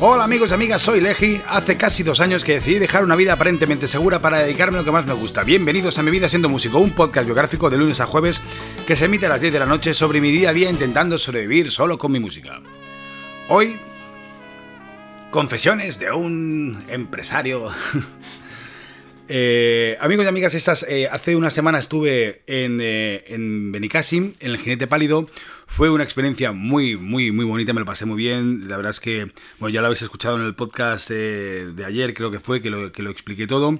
Hola amigos y amigas, soy Leji. Hace casi dos años que decidí dejar una vida aparentemente segura para dedicarme a lo que más me gusta. Bienvenidos a Mi Vida Siendo Músico, un podcast biográfico de lunes a jueves que se emite a las 10 de la noche sobre mi día a día intentando sobrevivir solo con mi música. Hoy, confesiones de un empresario Eh, amigos y amigas, estas, eh, hace una semana estuve en, eh, en Benicassim, en el Jinete Pálido. Fue una experiencia muy, muy, muy bonita, me lo pasé muy bien. La verdad es que, bueno, ya lo habéis escuchado en el podcast de ayer, creo que fue, que lo, que lo expliqué todo.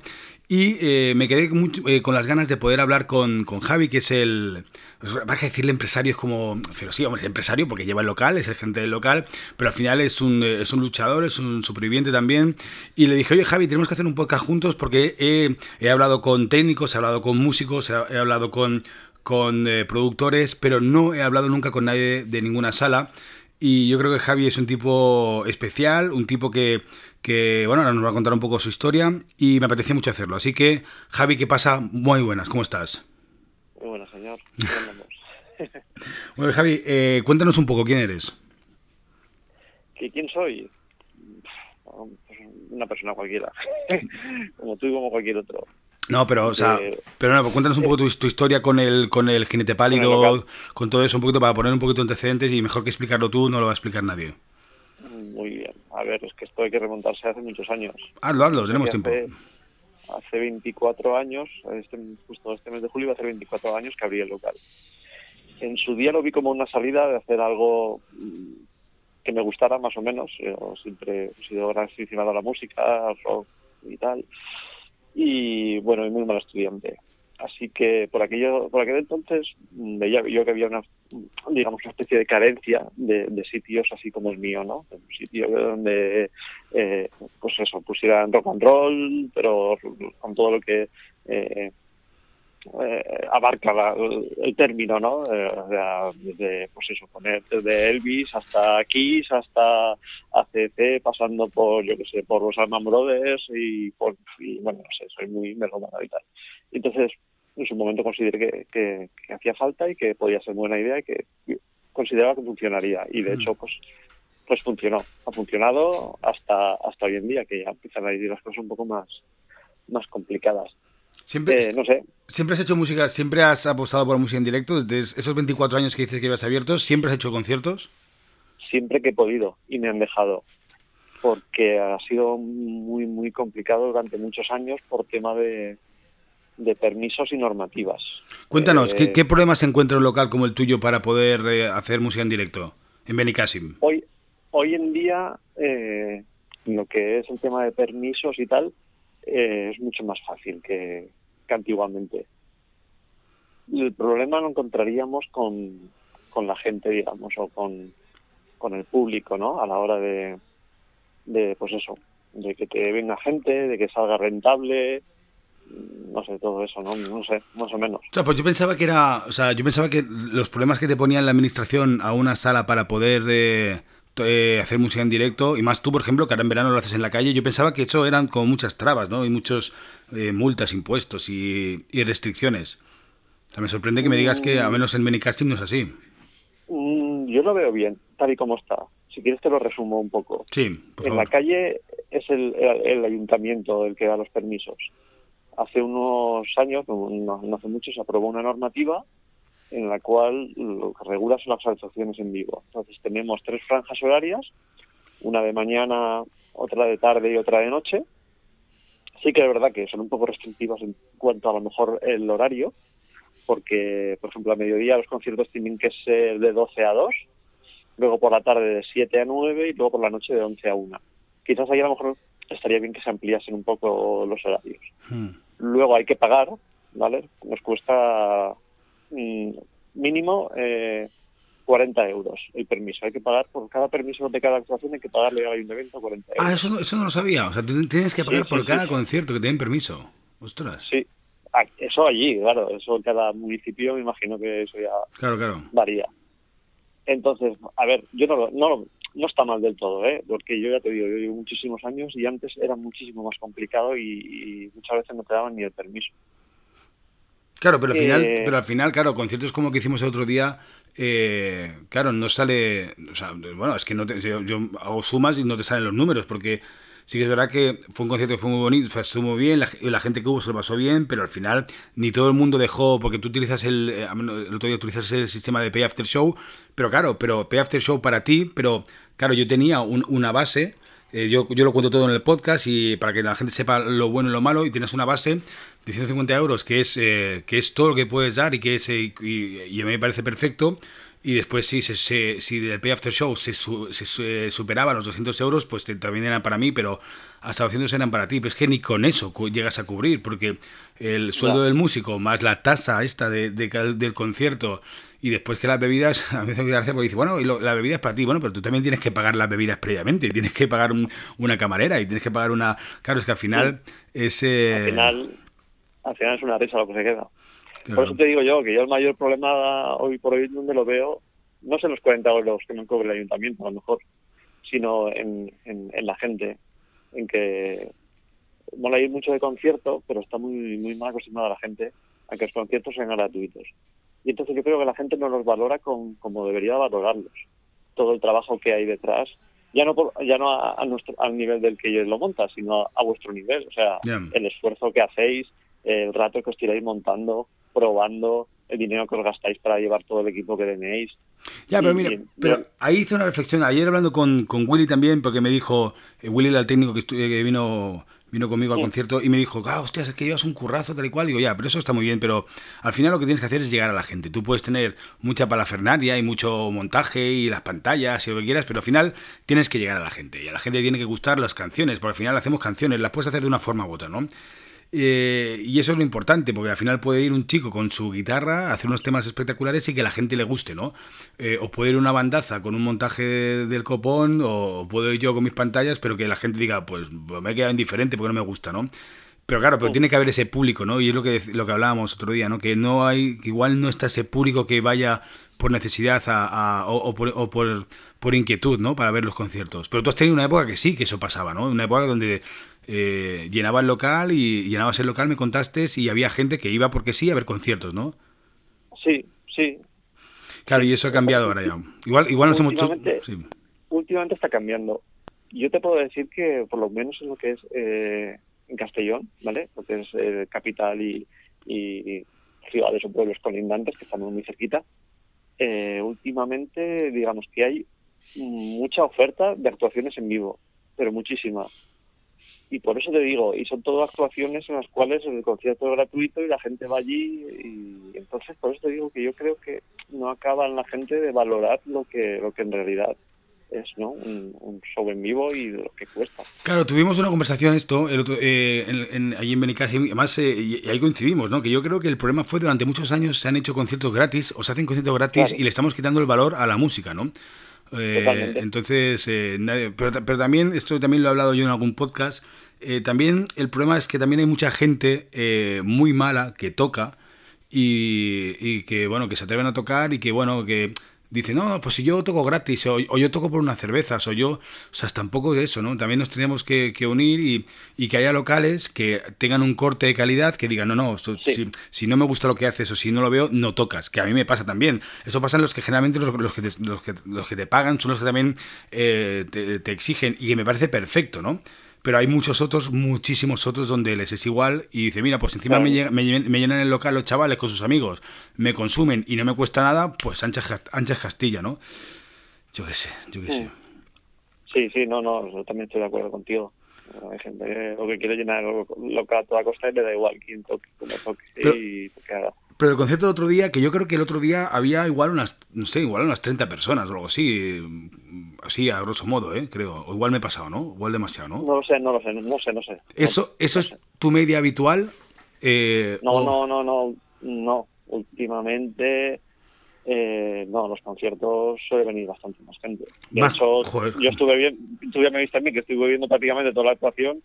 Y eh, me quedé eh, con las ganas de poder hablar con, con Javi, que es el. Pues, va a decirle empresario es como. Pero sí, hombre, es empresario porque lleva el local, es el gerente del local, pero al final es un, es un luchador, es un superviviente también. Y le dije, oye Javi, tenemos que hacer un podcast juntos porque he, he hablado con técnicos, he hablado con músicos, he, hablado con, con eh, productores, pero no he hablado nunca con nadie de ninguna sala. Y yo creo que Javi es un tipo especial, un tipo que, que, bueno, ahora nos va a contar un poco su historia y me apetecía mucho hacerlo. Así que, Javi, ¿qué pasa? Muy buenas, ¿cómo estás? Muy buenas, señor. bueno, Javi, eh, cuéntanos un poco, ¿quién eres? ¿Quién soy? Pues una persona cualquiera, como tú y como cualquier otro. No, pero, o sea, pero no, cuéntanos un poco tu, historia con el, con el jinete pálido, con, todo eso, un poquito para poner un poquito de antecedentes y mejor que explicarlo tú, no lo va a explicar nadie. Muy bien. A ver, es que esto hay que remontarse hace muchos años. Hazlo, hazlo, tenemos tiempo. Hace 24 años, este, justo este mes de julio, hace 24 años que abrí el local. En su día lo vi como una salida de hacer algo mm, que me gustara más o menos. Yo siempre he sido gran aficionado a la música, al rock y tal y bueno, y muy mal estudiante. Así que por aquello, por aquel entonces veía yo que había una, digamos, una especie de carencia de, sitios así como el mío, ¿no? Un sitio donde, eh, pues eso, pusieran rock and roll, pero con todo lo que eh, eh, abarca el término, ¿no? Eh, desde, pues eso, poner desde Elvis hasta Kiss, hasta ACC, pasando por, yo que sé, por los Alman Brothers y por, y, bueno, no sé, soy muy melómano y tal. Entonces, en su momento consideré que, que, hacía falta y que podía ser buena idea y que consideraba que funcionaría. Y de mm. hecho, pues pues funcionó. Ha funcionado hasta hasta hoy en día, que ya empiezan a ir las cosas un poco más, más complicadas. Siempre, eh, no sé. ¿Siempre has hecho música, siempre has apostado por la música en directo? Desde esos 24 años que dices que ibas abiertos, ¿siempre has hecho conciertos? Siempre que he podido y me han dejado. Porque ha sido muy, muy complicado durante muchos años por tema de, permisos y normativas. Cuéntanos, ¿qué, eh, problemas se encuentra un local como el tuyo para poder eh, hacer música en directo en Benicassim? Hoy, hoy en día, lo que es el tema de permisos y tal, eh, es mucho más fácil que, antiguamente. El problema lo encontraríamos con, con la gente, digamos, o con, con el público, ¿no? A la hora de, de, pues eso, de que te venga gente, de que salga rentable, no sé, todo eso, ¿no? No sé, más o menos. O sea, pues yo pensaba que era, o sea, yo pensaba que los problemas que te ponía la administración a una sala para poder eh, eh, hacer música en directo, y más tú, por ejemplo, que ahora en verano lo haces en la calle, yo pensaba que eso eran como muchas trabas, ¿no? Y muchos eh, multas, impuestos y, restricciones. O sea, me sorprende que me digas que, al menos en Benicasting, no es así. Mm, yo lo veo bien, tal y como está. Si quieres te lo resumo un poco. Sí, En la calle es el, el, ayuntamiento el que da los permisos. Hace unos años, no, no hace mucho, se aprobó una normativa en la cual lo que regula son las actuaciones en vivo. Entonces tenemos tres franjas horarias, una de mañana, otra de tarde y otra de noche. Sí que es verdad que son un poco restrictivas en cuanto a lo mejor el horario, porque, por ejemplo, a mediodía los conciertos tienen que ser de 12 a 2, luego por la tarde de 7 a 9 y luego por la noche de 11 a 1. Quizás ahí a lo mejor estaría bien que se ampliasen un poco los horarios. Hmm. Luego hay que pagar, ¿vale? Nos cuesta Mm, mínimo eh, 40 euros el permiso. Hay que pagar por cada permiso de cada actuación, hay que pagarle al ayuntamiento 40 euros. Ah, eso no, eso no lo sabía. O sea, tú tienes que pagar por cada concierto que te den permiso. Ostras. Sí, ah, eso allí, claro. Eso en cada municipio, me imagino que eso ya claro, claro. varía. Entonces, a ver, yo no, no, no está mal del todo, ¿eh? porque yo ya te digo, yo llevo muchísimos años y antes era muchísimo más complicado y muchas veces no te daban ni el permiso. Claro, pero al final, eh, pero al final, claro, conciertos como que hicimos el otro día, eh, claro, no sale, o sea, bueno, es que no te, yo, hago sumas y no te salen los números, porque sí que es verdad que fue un concierto que fue muy bonito, estuvo muy bien, la, gente que hubo se lo pasó bien, pero al final ni todo el mundo dejó, porque tú utilizas el, eh, el otro día utilizas el sistema de Pay After Show, pero claro, pero Pay After Show para ti, pero claro, yo tenía una base eh, yo, yo, lo cuento todo en el podcast y para que la gente sepa lo bueno y lo malo y tienes una base de 150 euros que es, eh, que es todo lo que puedes dar y que es, eh, y, a mí me parece perfecto. Y después si, se, si el Pay After Show se, se, superaba los 200 euros, pues también eran para mí, pero hasta 200 eran para ti. Pero es que ni con eso llegas a cubrir, porque el sueldo del músico más la tasa esta de, del concierto y después que las bebidas, a veces me porque dice, bueno, y la bebida es para ti, bueno, pero tú también tienes que pagar las bebidas previamente, y tienes que pagar una camarera y tienes que pagar una... Claro, es que al final ese... Al final, al final es una risa lo que se queda. Por eso te digo yo, que yo el mayor problema hoy por hoy donde lo veo, no son los 40 euros que me cobre el ayuntamiento, a lo mejor, sino en, en, la gente, en que mola ir mucho de concierto, pero está muy, muy mal acostumbrada la gente a que los conciertos sean gratuitos. Y entonces yo creo que la gente no los valora con, como debería valorarlos. Todo el trabajo que hay detrás, ya no ya no a, nuestro, al nivel del que yo lo monta, sino a, vuestro nivel. O sea, el esfuerzo que hacéis, el rato que os tiráis montando, probando, el dinero que os gastáis para llevar todo el equipo que tenéis. Ya, pero mira, pero ahí hice una reflexión. Ayer hablando con, con Willy también, porque me dijo, eh, Willy era el técnico que, que vino vino conmigo al concierto y me dijo, ah, hostias, es que llevas un currazo tal y cual. Digo, ya, pero eso está muy bien, pero al final lo que tienes que hacer es llegar a la gente. Tú puedes tener mucha palafernaria y mucho montaje y las pantallas y lo que quieras, pero al final tienes que llegar a la gente y a la gente tiene que gustar las canciones, porque al final hacemos canciones, las puedes hacer de una forma u otra, ¿no? Eh, y eso es lo importante, porque al final puede ir un chico con su guitarra a hacer unos temas espectaculares y que la gente le guste, ¿no? Eh, o puede ir una bandaza con un montaje del copón, o puedo ir yo con mis pantallas, pero que la gente diga, pues me he quedado indiferente porque no me gusta, ¿no? Pero claro, pero tiene que haber ese público, ¿no? Y es lo que, lo que hablábamos otro día, ¿no? Que no hay, que igual no está ese público que vaya por necesidad a, o, por, o por, por, inquietud, ¿no? Para ver los conciertos. Pero tú has tenido una época que sí, que eso pasaba, ¿no? Una época donde eh, llenaba el local y llenabas el local, me contaste, y había gente que iba porque sí a ver conciertos, ¿no? Sí, sí. Claro, y eso ha cambiado ahora ya. Igual, igual no somos... Sí. Últimamente está cambiando. Yo te puedo decir que, por lo menos en lo que es eh, en Castellón, ¿vale? Lo que es eh, capital y, ciudades o pueblos colindantes, que estamos muy cerquita, eh, últimamente, digamos que hay mucha oferta de actuaciones en vivo, pero muchísima y por eso te digo, y son todas actuaciones en las cuales el concierto es gratuito y la gente va allí y entonces por eso te digo que yo creo que no acaba en la gente de valorar lo que lo que en realidad es ¿no? un, show en vivo y lo que cuesta. Claro, tuvimos una conversación esto el otro, eh, en, allí en Benicassi, además eh, y ahí coincidimos, ¿no? que yo creo que el problema fue durante muchos años se han hecho conciertos gratis o se hacen conciertos gratis y le estamos quitando el valor a la música, ¿no? Eh, entonces, eh, pero, pero, también, esto también lo he hablado yo en algún podcast, eh, también el problema es que también hay mucha gente muy mala que toca y, y, que, bueno, que se atreven a tocar y que, bueno, que dice, no, pues si yo toco gratis, o, yo toco por unas cervezas, o yo, o sea, tampoco de eso, ¿no? También nos tenemos que, unir y, y, que haya locales que tengan un corte de calidad, que digan, no, no, si, no me gusta lo que haces o si no lo veo, no tocas, que a mí me pasa también. Eso pasa en los que generalmente los, los, que, te, los, que, los que te pagan son los que también eh, te, te exigen y que me parece perfecto, ¿no? Pero hay muchos otros, muchísimos otros donde les es igual y dice, mira, pues encima me, me, llenan el local los chavales con sus amigos, me consumen y no me cuesta nada, pues anchas, anchas Castilla, ¿no? Yo qué sé, yo qué sé. Sí, sí, no, no, yo también estoy de acuerdo contigo. Hay gente que, lo que quiere llenar el local a toda costa y le da igual quién toque, cómo toque y que haga. Pero el concierto del otro día, que yo creo que el otro día había igual unas, no sé, igual unas 30 personas o algo así, así a grosso modo, ¿eh? creo. O igual me he pasado, ¿no? Igual demasiado, ¿no? No lo sé, no lo sé, no sé, no sé. ¿Eso, eso es tu media habitual? Eh, no, no, no, no, no. Últimamente, eh, no, los conciertos suele venir bastante más gente. De hecho, yo estuve bien, tú ya me viste a mí que estuve viendo prácticamente toda la actuación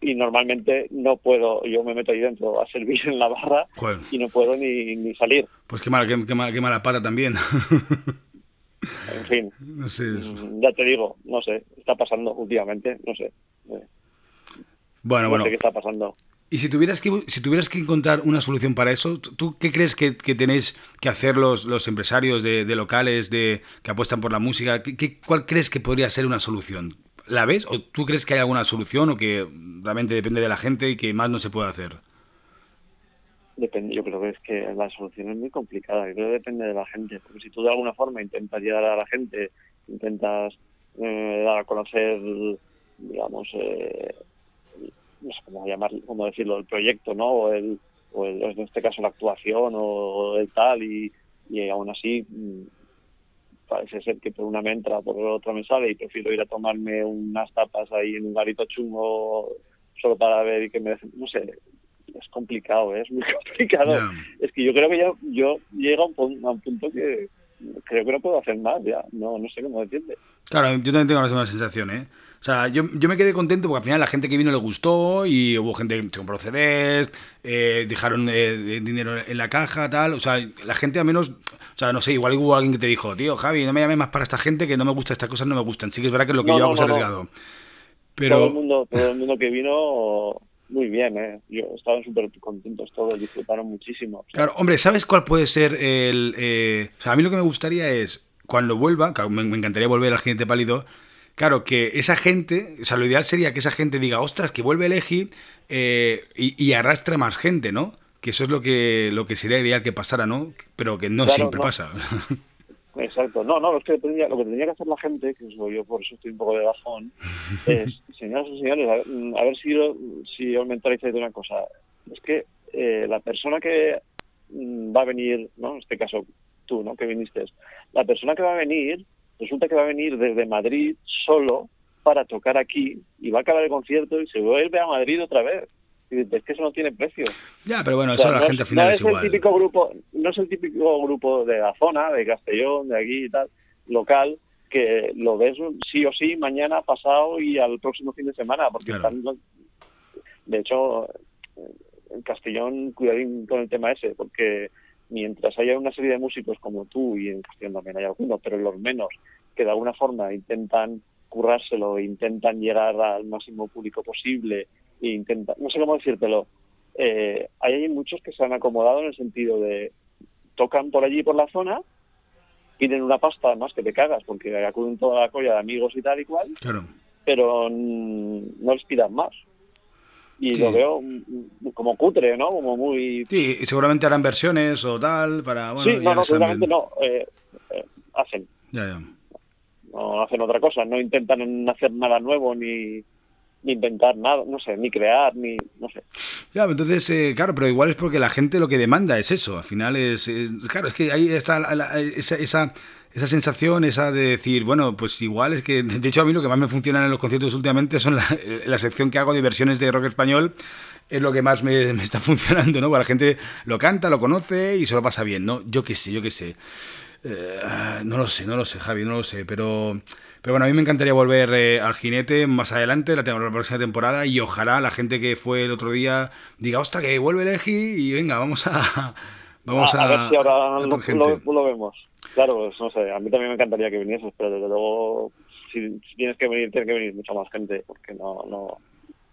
y normalmente no puedo, yo me meto ahí dentro a servir en la barra y no puedo ni, ni salir. Pues qué mala, qué, qué mala, pata también. en fin, mm, ya te digo, no sé, está pasando últimamente, no sé. Bueno, bueno. qué está pasando. Y si tuvieras que, si tuvieras que encontrar una solución para eso, ¿tú qué crees que, tenéis que hacer los, los empresarios de, locales de, que apuestan por la música? ¿Qué, cuál crees que podría ser una solución? ¿La ves? ¿O tú crees que hay alguna solución o que realmente depende de la gente y que más no se puede hacer? Depende, yo creo que es que la solución es muy complicada, creo que depende de la gente, porque si tú de alguna forma intentas llegar a la gente, intentas eh, dar a conocer, digamos, eh, no sé cómo llamar, cómo decirlo, el proyecto, ¿no? O, el, o en este caso la actuación o el tal y, y aún así parece ser que por una me entra, por otra me sale y prefiero ir a tomarme unas tapas ahí en un garito chungo solo para ver y que me... No sé, es complicado, ¿eh? es muy complicado. Es que yo creo que ya yo llego a un, punto que creo que no puedo hacer más ya, no, no sé cómo decirte. Claro, yo también tengo la misma sensación, ¿eh? O sea, yo, yo, me quedé contento porque al final la gente que vino le gustó y hubo gente que compró CDs, eh, dejaron eh, dinero en la caja, tal. O sea, la gente al menos, o sea, no sé, igual hubo alguien que te dijo, tío, Javi, no me llames más para esta gente que no me gusta, estas cosas no me gustan. Sí que es verdad que es lo que yo hago es arriesgado. Pero... Todo el, mundo, todo el mundo que vino muy bien, ¿eh? Yo estaban súper contentos todos, disfrutaron muchísimo. Claro, hombre, ¿sabes cuál puede ser el...? Eh, o sea, a mí lo que me gustaría es, cuando vuelva, me, me encantaría volver al Jinete Pálido, Claro, que esa gente, o sea, lo ideal sería que esa gente diga, ostras, que vuelve el Eji eh, y, arrastre más gente, ¿no? Que eso es lo que, lo que sería ideal que pasara, ¿no? Pero que no siempre pasa. Exacto. No, no, lo que, tendría, lo que tendría que hacer la gente, que yo por eso estoy un poco de bajón, es, señoras y señores, a, ver si, si os de una cosa. Es que eh, la persona que mm, va a venir, ¿no? En este caso tú, ¿no? Que viniste. La persona que va a venir resulta que va a venir desde Madrid solo para tocar aquí y va a acabar el concierto y se vuelve a Madrid otra vez. Es que eso no tiene precio. Ya, pero bueno, eso la gente al final es, El típico grupo, no es el típico grupo de la zona, de Castellón, de aquí y tal, local, que lo ves sí o sí mañana, pasado y al próximo fin de semana, porque están, de hecho, en Castellón, cuidadín con el tema ese, porque mientras haya una serie de músicos como tú, y en Castellón también hay algunos, pero los menos, que de alguna forma intentan currárselo, intentan llegar al máximo público posible, e intentan, no sé cómo decírtelo, eh, hay muchos que se han acomodado en el sentido de tocan por allí por la zona, piden una pasta además que te cagas porque acuden toda la colla de amigos y tal y cual, pero no les pidan más y lo veo como cutre, ¿no? Como muy... Sí, y seguramente harán versiones o tal para... Bueno, sí, no, no, seguramente no. Eh, eh, hacen. Ya, ya. No hacen otra cosa, no intentan hacer nada nuevo ni, ni inventar nada, no sé, ni crear, ni, no sé. Ya, entonces, eh, claro, pero igual es porque la gente lo que demanda es eso, al final es, claro, es que ahí está esa, esa, esa, sensación, esa de decir, bueno, pues igual es que, de hecho a mí lo que más me funciona en los conciertos últimamente son la, la sección que hago de versiones de rock español, es lo que más me, me está funcionando, ¿no? Porque la gente lo canta, lo conoce y se lo pasa bien, ¿no? Yo qué sé, yo qué sé. Eh, no lo sé, no lo sé, Javi, no lo sé, pero, pero bueno, a mí me encantaría volver eh, al jinete más adelante, la, la, próxima temporada, y ojalá la gente que fue el otro día diga, ostra, que vuelve el Eji y venga, vamos a... Vamos a, a, ver si ahora lo, vemos. Claro, pues no sé, a mí también me encantaría que vinieses, pero desde luego, si, tienes que venir, tiene que venir mucha más gente, porque no... no...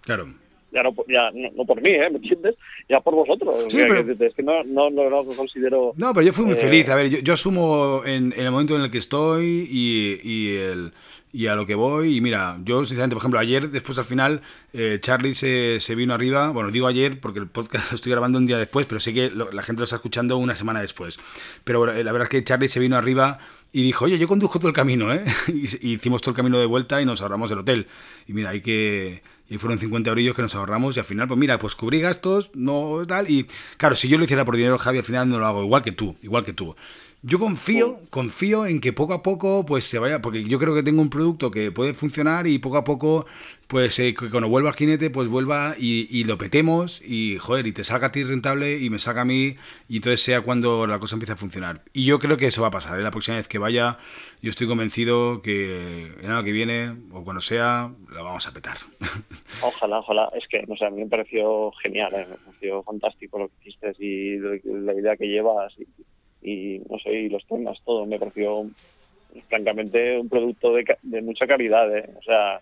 Claro ya no, ya no, por mí, ¿eh? ¿me entiendes? Ya por vosotros. Es que no, no, no, considero... No, pero yo fui muy eh, feliz. A ver, yo, yo asumo en, en, el momento en el que estoy y, y, el, y a lo que voy. Y mira, yo sinceramente, por ejemplo, ayer, después al final, eh, Charlie se, se, vino arriba. Bueno, digo ayer porque el podcast lo estoy grabando un día después, pero sé que la gente lo está escuchando una semana después. Pero bueno, la verdad es que Charlie se vino arriba y dijo, oye, yo conduzco todo el camino, ¿eh? y hicimos todo el camino de vuelta y nos ahorramos el hotel. Y mira, hay que y fueron 50 eurillos que nos ahorramos y al final, pues mira, pues cubrí gastos, no tal. Y claro, si yo lo hiciera por dinero, Javi, al final no lo hago igual que tú, igual que tú. Yo confío, confío en que poco a poco pues se vaya, porque yo creo que tengo un producto que puede funcionar y poco a poco pues eh, cuando vuelva al jinete pues vuelva y, lo petemos y joder, y te salga a ti rentable y me salga a mí y entonces sea cuando la cosa empiece a funcionar. Y yo creo que eso va a pasar, ¿eh? la próxima vez que vaya yo estoy convencido que en el año que viene o cuando sea la vamos a petar. Ojalá, ojalá, es que no sé, a mí me pareció genial, ¿eh? me pareció fantástico lo que hiciste y la idea que llevas y y no sé, y los temas, todo me pareció francamente un producto de, de mucha calidad, ¿eh? o sea,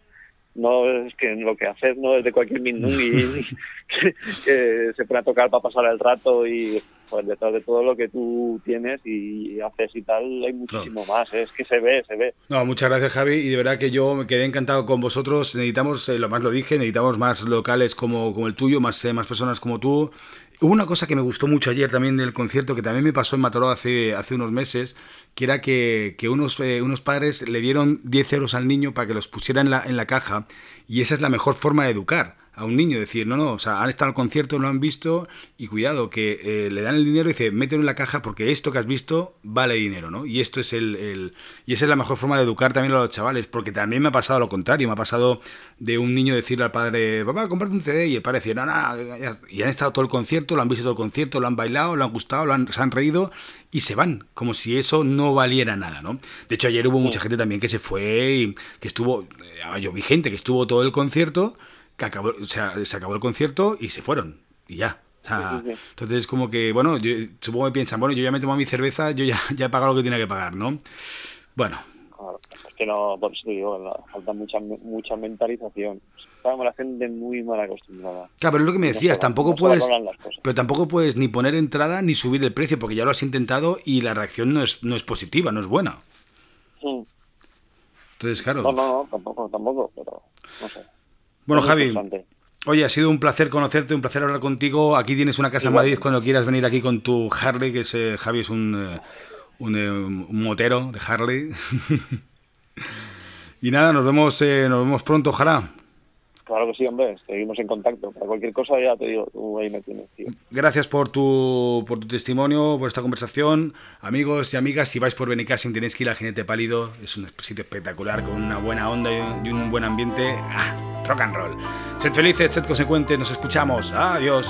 no es que lo que haces no es de cualquier mindungui que, que se pone a tocar para pasar el rato y pues detrás de todo lo que tú tienes y haces y tal, hay muchísimo más. ¿eh? Es que se ve, se ve. No, muchas gracias, Javi. Y de verdad que yo me quedé encantado con vosotros. Necesitamos, eh, lo más lo dije, necesitamos más locales como, como el tuyo, más, eh, más personas como tú. Hubo una cosa que me gustó mucho ayer también del concierto, que también me pasó en Mataró hace, hace unos meses, que era que, que unos, unos padres le dieron 10 euros al niño para que los pusiera en la, en la caja, y esa es la mejor forma de educar a un niño, decir, no, no, o sea, han estado al concierto, lo han visto y cuidado, que eh, le dan el dinero y dice, mételo en la caja porque esto que has visto vale dinero, ¿no? Y esto es el, el, y esa es la mejor forma de educar también a los chavales, porque también me ha pasado lo contrario, me ha pasado de un niño decirle al padre, papá, comprate un CD y el padre decía, no, no, y han estado todo el concierto, lo han visto todo el concierto, lo han bailado, lo han gustado, lo han, se han reído y se van, como si eso no valiera nada, ¿no? De hecho, ayer hubo mucha gente también que se fue y que estuvo, eh, yo vi gente que estuvo todo el concierto que acabó, o sea, se acabó el concierto y se fueron. Y ya. O sea, sí, sí, sí. Entonces es como que, bueno, yo, supongo que piensan, bueno, yo ya me tomo mi cerveza, yo ya, ya he pagado lo que tenía que pagar, ¿no? Bueno. Claro, es que no, por eso digo, falta mucha, mucha mentalización. Estamos la gente muy mal acostumbrada. Claro, pero es lo que me decías, no tampoco no puedes, pero tampoco puedes ni poner entrada ni subir el precio, porque ya lo has intentado y la reacción no es, no es positiva, no es buena. Sí. Entonces, claro. No, no, no, tampoco, tampoco, pero no sé. Bueno, Javi, oye, ha sido un placer conocerte, un placer hablar contigo. Aquí tienes una casa en Madrid cuando quieras venir aquí con tu Harley, que es, eh, Javi es un, eh, un, eh, un, motero de Harley. y nada, nos vemos, eh, nos vemos pronto, ojalá. Claro que sí, hombre, seguimos en contacto. Para cualquier cosa ya te digo, tú ahí me tienes, tío. Gracias por tu, por tu testimonio, por esta conversación. Amigos y amigas, si vais por Benicassim tenéis que ir al Jinete Pálido. Es un sitio espectacular, con una buena onda y un buen ambiente. Ah, rock and roll. Sed felices, sed consecuentes, nos escuchamos. Adiós.